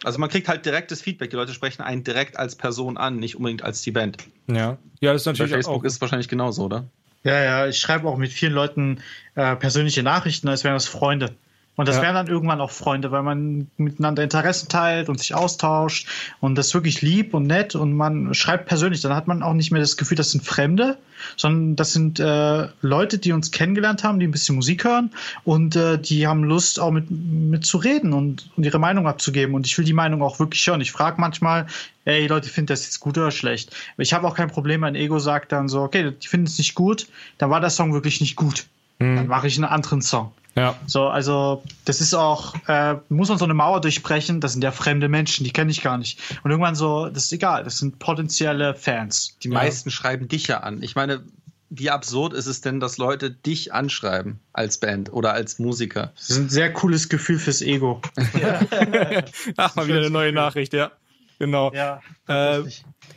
Also man kriegt halt direktes Feedback. Die Leute sprechen einen direkt als Person an, nicht unbedingt als die Band. Ja. Ja, das ist natürlich Bei Facebook auch. ist wahrscheinlich genauso, oder? Ja, ja, ich schreibe auch mit vielen Leuten äh, persönliche Nachrichten, als wären das Freunde. Und das ja. wären dann irgendwann auch Freunde, weil man miteinander Interessen teilt und sich austauscht und das ist wirklich lieb und nett und man schreibt persönlich. Dann hat man auch nicht mehr das Gefühl, das sind Fremde, sondern das sind äh, Leute, die uns kennengelernt haben, die ein bisschen Musik hören und äh, die haben Lust, auch mit, mit zu reden und, und ihre Meinung abzugeben. Und ich will die Meinung auch wirklich hören. Ich frage manchmal, ey Leute, findet das jetzt gut oder schlecht? Ich habe auch kein Problem, mein Ego sagt dann so, okay, die finden es nicht gut, dann war der Song wirklich nicht gut. Mhm. Dann mache ich einen anderen Song. Ja. So, also das ist auch, äh, muss man so eine Mauer durchbrechen, das sind ja fremde Menschen, die kenne ich gar nicht. Und irgendwann so, das ist egal, das sind potenzielle Fans. Die ja. meisten schreiben dich ja an. Ich meine, wie absurd ist es denn, dass Leute dich anschreiben als Band oder als Musiker? Das ist ein sehr cooles Gefühl fürs Ego. Ach, mal wieder eine neue Nachricht, ja. Genau. Ja, äh,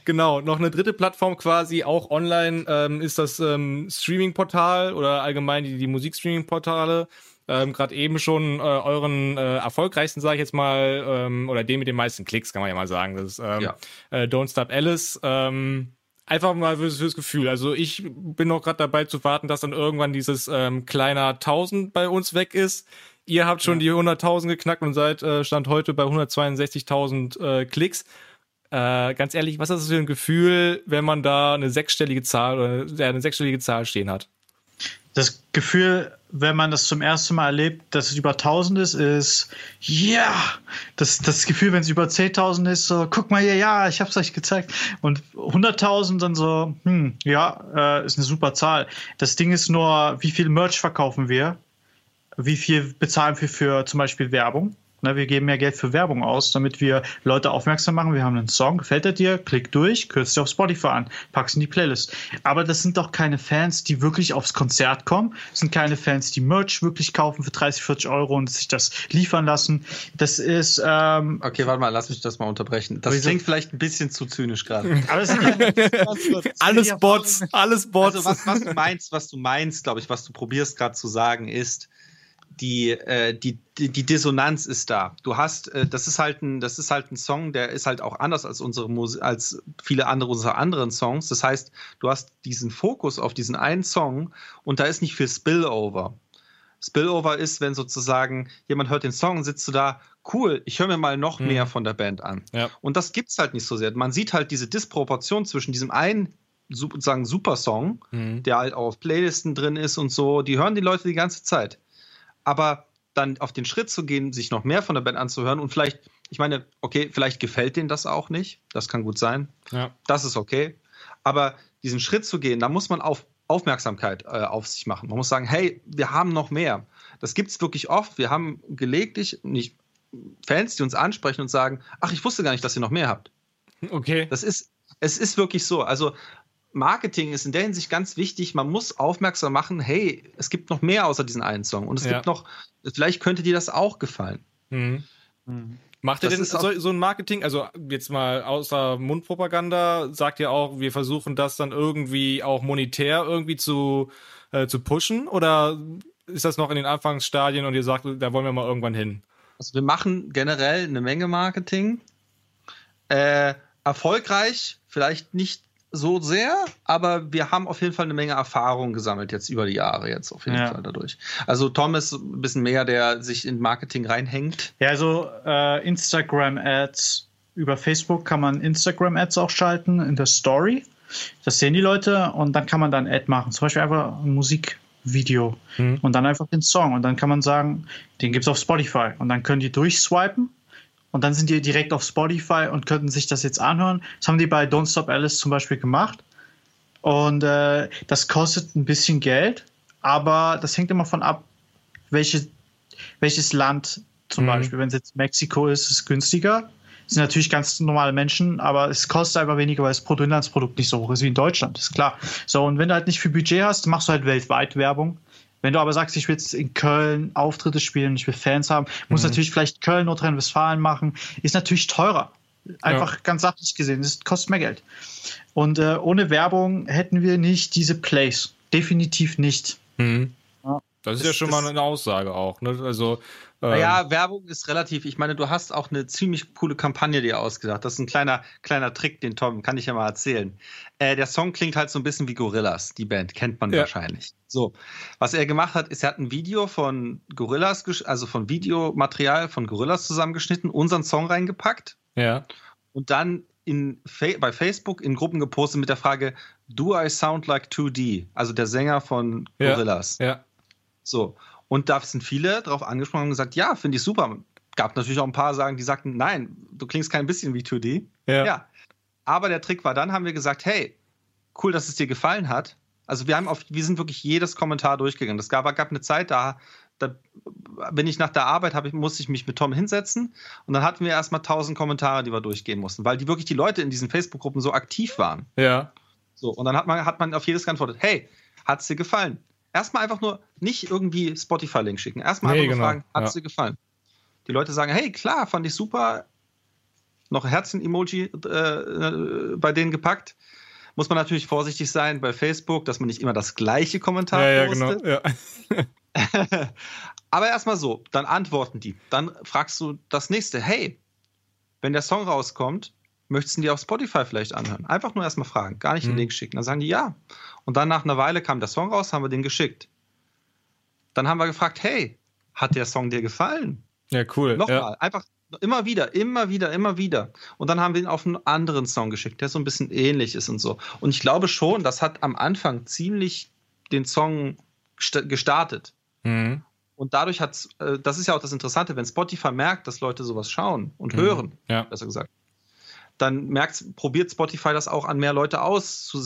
genau, noch eine dritte Plattform quasi, auch online, ähm, ist das ähm, Streaming-Portal oder allgemein die, die Musikstreaming-Portale. Ähm, Gerade eben schon äh, euren äh, erfolgreichsten, sage ich jetzt mal, ähm, oder den mit den meisten Klicks, kann man ja mal sagen. Das ist ähm, ja. äh, Don't Stop Alice. Ähm, einfach mal fürs, fürs Gefühl. Also ich bin noch gerade dabei zu warten, dass dann irgendwann dieses ähm, kleiner 1000 bei uns weg ist. Ihr habt schon ja. die 100.000 geknackt und seid äh, Stand heute bei 162.000 äh, Klicks. Äh, ganz ehrlich, was ist das für ein Gefühl, wenn man da eine sechsstellige Zahl oder eine sechsstellige Zahl stehen hat? Das Gefühl, wenn man das zum ersten Mal erlebt, dass es über 1000 ist, ist ja. Yeah! Das, das Gefühl, wenn es über 10.000 ist, so guck mal hier, ja, ich hab's euch gezeigt. Und 100.000 dann so, hm, ja, äh, ist eine super Zahl. Das Ding ist nur, wie viel Merch verkaufen wir? wie viel bezahlen wir für zum Beispiel Werbung? Na, wir geben mehr Geld für Werbung aus, damit wir Leute aufmerksam machen. Wir haben einen Song, gefällt er dir? Klick durch, kürzt dir auf Spotify an, packst in die Playlist. Aber das sind doch keine Fans, die wirklich aufs Konzert kommen. Das sind keine Fans, die Merch wirklich kaufen für 30, 40 Euro und sich das liefern lassen. Das ist. Ähm, okay, warte mal, lass mich das mal unterbrechen. Das klingt vielleicht ein bisschen zu zynisch gerade. alles Bots, alles Bots. Also was, was du meinst, was du meinst, glaube ich, was du probierst gerade zu sagen, ist, die, äh, die, die, die Dissonanz ist da. Du hast, äh, das ist halt ein, das ist halt ein Song, der ist halt auch anders als unsere Musik, als viele andere unserer anderen Songs. Das heißt, du hast diesen Fokus auf diesen einen Song und da ist nicht viel Spillover. Spillover ist, wenn sozusagen jemand hört den Song und sitzt du da, cool, ich höre mir mal noch mhm. mehr von der Band an. Ja. Und das gibt's halt nicht so sehr. Man sieht halt diese Disproportion zwischen diesem einen sozusagen Supersong, mhm. der halt auch auf Playlisten drin ist und so, die hören die Leute die ganze Zeit aber dann auf den Schritt zu gehen, sich noch mehr von der Band anzuhören und vielleicht, ich meine, okay, vielleicht gefällt denen das auch nicht, das kann gut sein, ja. das ist okay, aber diesen Schritt zu gehen, da muss man auf Aufmerksamkeit äh, auf sich machen. Man muss sagen, hey, wir haben noch mehr. Das gibt es wirklich oft. Wir haben gelegentlich nicht Fans, die uns ansprechen und sagen, ach, ich wusste gar nicht, dass ihr noch mehr habt. Okay. Das ist, es ist wirklich so. Also Marketing ist in der Hinsicht ganz wichtig. Man muss aufmerksam machen, hey, es gibt noch mehr außer diesen einen Song. Und es ja. gibt noch, vielleicht könnte dir das auch gefallen. Mhm. Mhm. Macht ihr denn so, so, ein Marketing, also jetzt mal außer Mundpropaganda, sagt ihr auch, wir versuchen das dann irgendwie auch monetär irgendwie zu, äh, zu pushen? Oder ist das noch in den Anfangsstadien und ihr sagt, da wollen wir mal irgendwann hin? Also wir machen generell eine Menge Marketing. Äh, erfolgreich, vielleicht nicht so sehr, aber wir haben auf jeden Fall eine Menge Erfahrung gesammelt jetzt über die Jahre jetzt auf jeden ja. Fall dadurch. Also Tom ist ein bisschen mehr, der sich in Marketing reinhängt. Ja, also äh, Instagram-Ads über Facebook kann man Instagram-Ads auch schalten in der Story. Das sehen die Leute und dann kann man dann Ad machen. Zum Beispiel einfach ein Musikvideo mhm. und dann einfach den Song und dann kann man sagen, den gibt es auf Spotify und dann können die durchswipen und dann sind die direkt auf Spotify und könnten sich das jetzt anhören. Das haben die bei Don't Stop Alice zum Beispiel gemacht. Und äh, das kostet ein bisschen Geld, aber das hängt immer von ab, welche, welches Land zum mhm. Beispiel. Wenn es jetzt Mexiko ist, ist es günstiger. Das sind natürlich ganz normale Menschen, aber es kostet einfach weniger, weil das Bruttoinlandsprodukt nicht so hoch ist wie in Deutschland, ist klar. So, und wenn du halt nicht viel Budget hast, machst du halt weltweit Werbung. Wenn du aber sagst, ich will jetzt in Köln Auftritte spielen, ich will Fans haben, muss mhm. natürlich vielleicht Köln, Nordrhein-Westfalen machen, ist natürlich teurer. Einfach ja. ganz sachlich gesehen, das kostet mehr Geld. Und äh, ohne Werbung hätten wir nicht diese Plays. Definitiv nicht. Mhm. Das ist ja schon mal eine Aussage auch. Ne? Also naja, Werbung ist relativ. Ich meine, du hast auch eine ziemlich coole Kampagne dir ausgedacht. Das ist ein kleiner, kleiner Trick, den Tom, kann ich ja mal erzählen. Äh, der Song klingt halt so ein bisschen wie Gorillas, die Band, kennt man ja. wahrscheinlich. So, was er gemacht hat, ist, er hat ein Video von Gorillas, also von Videomaterial von Gorillas zusammengeschnitten, unseren Song reingepackt. Ja. Und dann in, bei Facebook in Gruppen gepostet mit der Frage, Do I sound like 2D? Also der Sänger von Gorillas. Ja. ja. So. Und da sind viele darauf angesprochen und gesagt, ja, finde ich super. Gab natürlich auch ein paar sagen, die sagten, nein, du klingst kein bisschen wie 2D. Ja. ja. Aber der Trick war dann, haben wir gesagt, hey, cool, dass es dir gefallen hat. Also wir haben auf, wir sind wirklich jedes Kommentar durchgegangen. Es gab, gab eine Zeit, da, da bin ich nach der Arbeit, ich, musste ich mich mit Tom hinsetzen und dann hatten wir erstmal tausend Kommentare, die wir durchgehen mussten, weil die wirklich die Leute in diesen Facebook-Gruppen so aktiv waren. Ja. So, und dann hat man, hat man auf jedes geantwortet, hey, hat es dir gefallen? Erstmal einfach nur nicht irgendwie Spotify-Link schicken. Erstmal nee, einfach nur genau. fragen, hat es ja. dir gefallen? Die Leute sagen, hey, klar, fand ich super. Noch Herzen-Emoji äh, bei denen gepackt. Muss man natürlich vorsichtig sein bei Facebook, dass man nicht immer das gleiche Kommentar ja, postet. Ja, genau. Ja. Aber erstmal so, dann antworten die. Dann fragst du das nächste, hey, wenn der Song rauskommt, möchtest du die auf Spotify vielleicht anhören? Einfach nur erstmal fragen, gar nicht mhm. den Link schicken. Dann sagen die ja. Und dann nach einer Weile kam der Song raus, haben wir den geschickt. Dann haben wir gefragt, hey, hat der Song dir gefallen? Ja, cool. Nochmal, ja. einfach immer wieder, immer wieder, immer wieder. Und dann haben wir ihn auf einen anderen Song geschickt, der so ein bisschen ähnlich ist und so. Und ich glaube schon, das hat am Anfang ziemlich den Song gestartet. Mhm. Und dadurch hat äh, das ist ja auch das Interessante, wenn Spotify merkt, dass Leute sowas schauen und mhm. hören, ja. besser gesagt, dann merkt, probiert Spotify das auch an mehr Leute aus zu,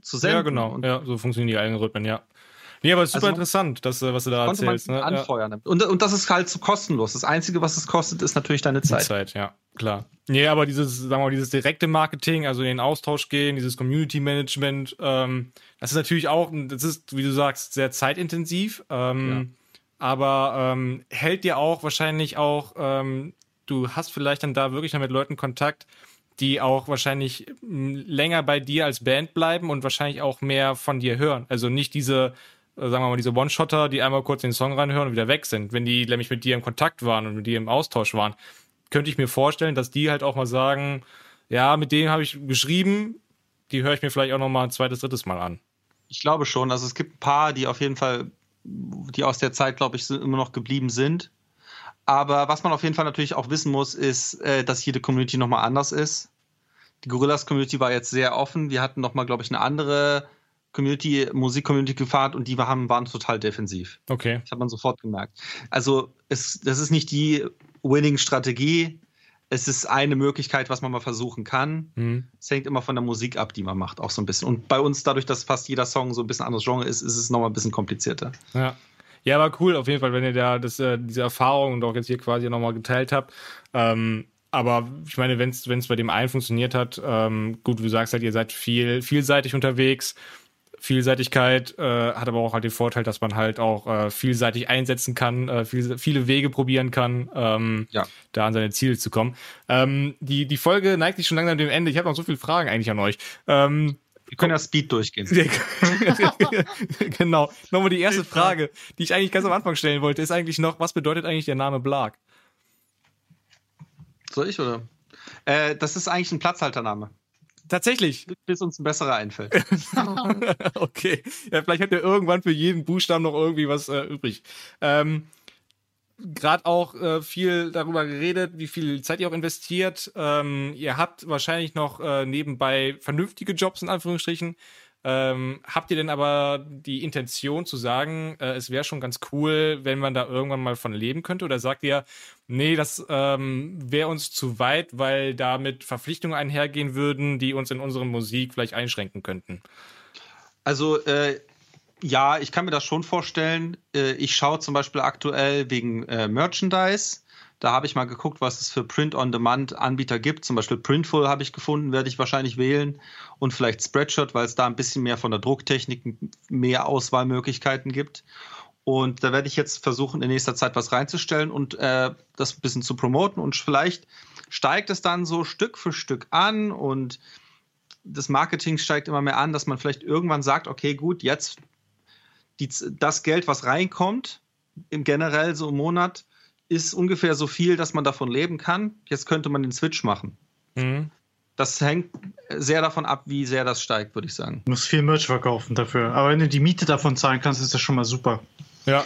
zu senden. Ja, genau. Und ja, so funktionieren die Algorithmen, ja. Nee, aber es ist super also, interessant, das, was du da erzählst. Ne? anfeuern. Ja. Und, und das ist halt so kostenlos. Das Einzige, was es kostet, ist natürlich deine Zeit. Die Zeit, ja, klar. Nee, aber dieses, sagen wir mal, dieses direkte Marketing, also in den Austausch gehen, dieses Community Management, ähm, das ist natürlich auch, das ist, wie du sagst, sehr zeitintensiv. Ähm, ja aber ähm, hält dir auch wahrscheinlich auch, ähm, du hast vielleicht dann da wirklich noch mit Leuten Kontakt, die auch wahrscheinlich länger bei dir als Band bleiben und wahrscheinlich auch mehr von dir hören. Also nicht diese, äh, sagen wir mal, diese One-Shotter, die einmal kurz den Song reinhören und wieder weg sind. Wenn die nämlich mit dir im Kontakt waren und mit dir im Austausch waren, könnte ich mir vorstellen, dass die halt auch mal sagen, ja, mit denen habe ich geschrieben, die höre ich mir vielleicht auch noch mal ein zweites, drittes Mal an. Ich glaube schon. Also es gibt ein paar, die auf jeden Fall die aus der Zeit, glaube ich, immer noch geblieben sind. Aber was man auf jeden Fall natürlich auch wissen muss, ist, äh, dass jede Community nochmal anders ist. Die Gorillas-Community war jetzt sehr offen. Wir hatten nochmal, glaube ich, eine andere Community, Musik-Community gefahren und die waren, waren total defensiv. Okay. Das hat man sofort gemerkt. Also, es, das ist nicht die Winning-Strategie es ist eine Möglichkeit, was man mal versuchen kann. Mhm. Es hängt immer von der Musik ab, die man macht, auch so ein bisschen. Und bei uns, dadurch, dass fast jeder Song so ein bisschen anderes Genre ist, ist es nochmal ein bisschen komplizierter. Ja. Ja, aber cool, auf jeden Fall, wenn ihr da das, äh, diese Erfahrung und auch jetzt hier quasi nochmal geteilt habt. Ähm, aber ich meine, wenn es bei dem einen funktioniert hat, ähm, gut, du sagst halt, ihr seid viel, vielseitig unterwegs. Vielseitigkeit äh, hat aber auch halt den Vorteil, dass man halt auch äh, vielseitig einsetzen kann, äh, viel, viele Wege probieren kann, ähm, ja. da an seine Ziele zu kommen. Ähm, die, die Folge neigt sich schon langsam dem Ende. Ich habe noch so viele Fragen eigentlich an euch. Ähm, wir können ja Speed durchgehen. genau. Nochmal die erste Frage, die ich eigentlich ganz am Anfang stellen wollte, ist eigentlich noch, was bedeutet eigentlich der Name Blag? Soll ich oder? Äh, das ist eigentlich ein Platzhaltername. Tatsächlich. Bis uns ein besserer einfällt. okay. Ja, vielleicht hat er irgendwann für jeden Buchstaben noch irgendwie was äh, übrig. Ähm, Gerade auch äh, viel darüber geredet, wie viel Zeit ihr auch investiert. Ähm, ihr habt wahrscheinlich noch äh, nebenbei vernünftige Jobs in Anführungsstrichen. Ähm, habt ihr denn aber die Intention zu sagen, äh, es wäre schon ganz cool, wenn man da irgendwann mal von leben könnte? Oder sagt ihr, nee, das ähm, wäre uns zu weit, weil damit Verpflichtungen einhergehen würden, die uns in unserer Musik vielleicht einschränken könnten? Also, äh, ja, ich kann mir das schon vorstellen. Äh, ich schaue zum Beispiel aktuell wegen äh, Merchandise da habe ich mal geguckt, was es für Print-on-Demand-Anbieter gibt. Zum Beispiel Printful habe ich gefunden, werde ich wahrscheinlich wählen. Und vielleicht Spreadshot, weil es da ein bisschen mehr von der Drucktechnik, mehr Auswahlmöglichkeiten gibt. Und da werde ich jetzt versuchen, in nächster Zeit was reinzustellen und äh, das ein bisschen zu promoten. Und vielleicht steigt es dann so Stück für Stück an und das Marketing steigt immer mehr an, dass man vielleicht irgendwann sagt, okay, gut, jetzt die, das Geld, was reinkommt, im generell so im Monat, ist ungefähr so viel, dass man davon leben kann. Jetzt könnte man den Switch machen. Mhm. Das hängt sehr davon ab, wie sehr das steigt, würde ich sagen. Du musst viel Merch verkaufen dafür. Aber wenn du die Miete davon zahlen kannst, ist das schon mal super. Ja.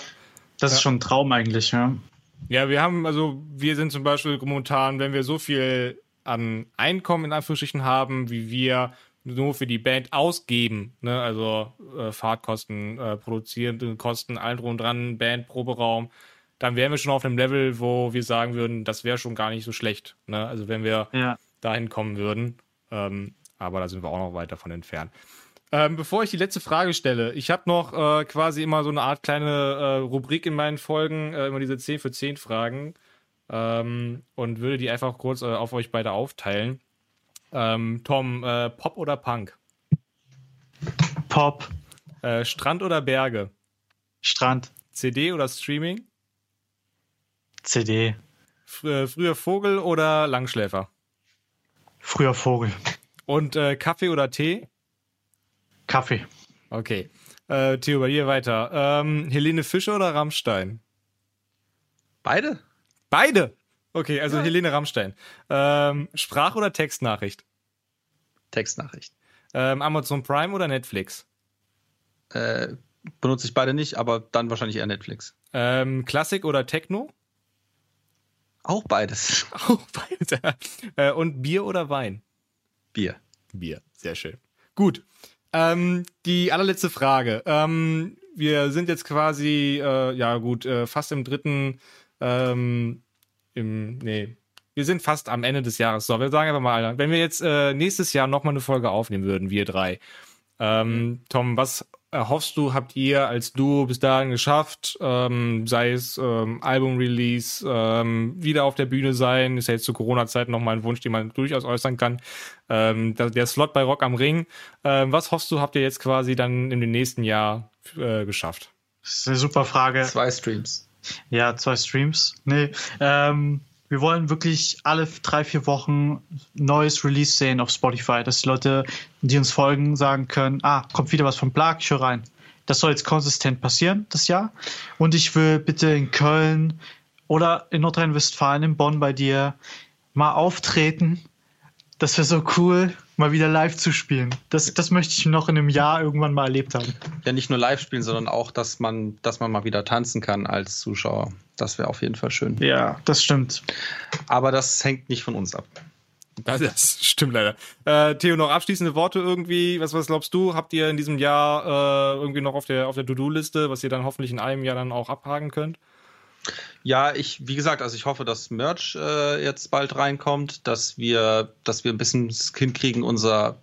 Das ja. ist schon ein Traum eigentlich, ja. Ja, wir haben, also wir sind zum Beispiel momentan, wenn wir so viel an Einkommen in Anführungsstrichen haben, wie wir nur für die Band ausgeben, ne? also äh, Fahrtkosten, äh, produzierende Kosten, allen drum und dran, Band, Proberaum, dann wären wir schon auf einem Level, wo wir sagen würden, das wäre schon gar nicht so schlecht. Ne? Also wenn wir ja. dahin kommen würden. Ähm, aber da sind wir auch noch weit davon entfernt. Ähm, bevor ich die letzte Frage stelle, ich habe noch äh, quasi immer so eine Art kleine äh, Rubrik in meinen Folgen, äh, immer diese 10 für 10 Fragen. Ähm, und würde die einfach kurz äh, auf euch beide aufteilen. Ähm, Tom, äh, Pop oder Punk? Pop. Äh, Strand oder Berge? Strand. CD oder Streaming? CD. Fr früher Vogel oder Langschläfer? Früher Vogel. Und äh, Kaffee oder Tee? Kaffee. Okay. Äh, Theo, bei dir weiter. Ähm, Helene Fischer oder Rammstein? Beide? Beide? Okay, also ja. Helene Rammstein. Ähm, Sprach- oder Textnachricht? Textnachricht. Ähm, Amazon Prime oder Netflix? Äh, benutze ich beide nicht, aber dann wahrscheinlich eher Netflix. Ähm, Klassik oder Techno? Auch beides. Auch beides. äh, und Bier oder Wein? Bier. Bier, sehr schön. Gut. Ähm, die allerletzte Frage. Ähm, wir sind jetzt quasi, äh, ja gut, äh, fast im dritten ähm, im, nee, wir sind fast am Ende des Jahres. So, wir sagen einfach mal, wenn wir jetzt äh, nächstes Jahr nochmal eine Folge aufnehmen würden, wir drei. Ähm, Tom, was erhoffst du, habt ihr als Duo bis dahin geschafft? Ähm, sei es ähm, Album-Release, ähm, wieder auf der Bühne sein, ist ja jetzt zu Corona-Zeiten nochmal ein Wunsch, den man durchaus äußern kann. Ähm, der Slot bei Rock am Ring. Ähm, was hoffst du, habt ihr jetzt quasi dann in dem nächsten Jahr äh, geschafft? Das ist eine super Frage. Zwei Streams. Ja, zwei Streams. Nee, ähm, wir wollen wirklich alle drei, vier Wochen neues Release sehen auf Spotify, dass die Leute, die uns folgen, sagen können, ah, kommt wieder was von Plag, ich höre rein. Das soll jetzt konsistent passieren, das Jahr. Und ich will bitte in Köln oder in Nordrhein-Westfalen, in Bonn bei dir mal auftreten. Das wäre so cool mal wieder live zu spielen. Das, das möchte ich noch in einem Jahr irgendwann mal erlebt haben. Ja, nicht nur live spielen, sondern auch, dass man, dass man mal wieder tanzen kann als Zuschauer. Das wäre auf jeden Fall schön. Ja, das stimmt. Aber das hängt nicht von uns ab. Das, das stimmt leider. Äh, Theo, noch abschließende Worte irgendwie. Was, was glaubst du? Habt ihr in diesem Jahr äh, irgendwie noch auf der, auf der To-Do-Liste, was ihr dann hoffentlich in einem Jahr dann auch abhaken könnt? Ja, ich, wie gesagt, also ich hoffe, dass Merch äh, jetzt bald reinkommt, dass wir, dass wir ein bisschen hinkriegen, unser,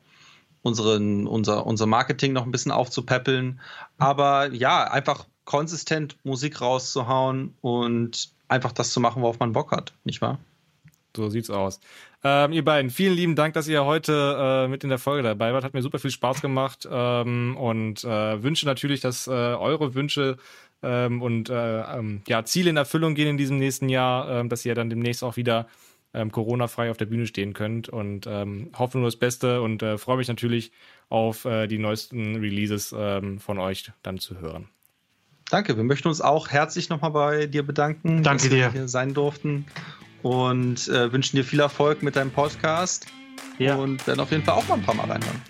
unseren, unser, unser Marketing noch ein bisschen aufzupäppeln. Aber ja, einfach konsistent Musik rauszuhauen und einfach das zu machen, worauf man Bock hat, nicht wahr? So sieht's aus. Ähm, ihr beiden, vielen lieben Dank, dass ihr heute äh, mit in der Folge dabei wart. Hat mir super viel Spaß gemacht ähm, und äh, wünsche natürlich, dass äh, eure Wünsche ähm, und äh, ähm, ja, Ziele in Erfüllung gehen in diesem nächsten Jahr, ähm, dass ihr dann demnächst auch wieder ähm, Corona-frei auf der Bühne stehen könnt und ähm, hoffe nur das Beste und äh, freue mich natürlich auf äh, die neuesten Releases ähm, von euch dann zu hören. Danke, wir möchten uns auch herzlich nochmal bei dir bedanken, Danke dass dir. wir hier sein durften und äh, wünschen dir viel Erfolg mit deinem Podcast. Ja. Und werden auf jeden Fall auch mal ein paar Mal reinhören.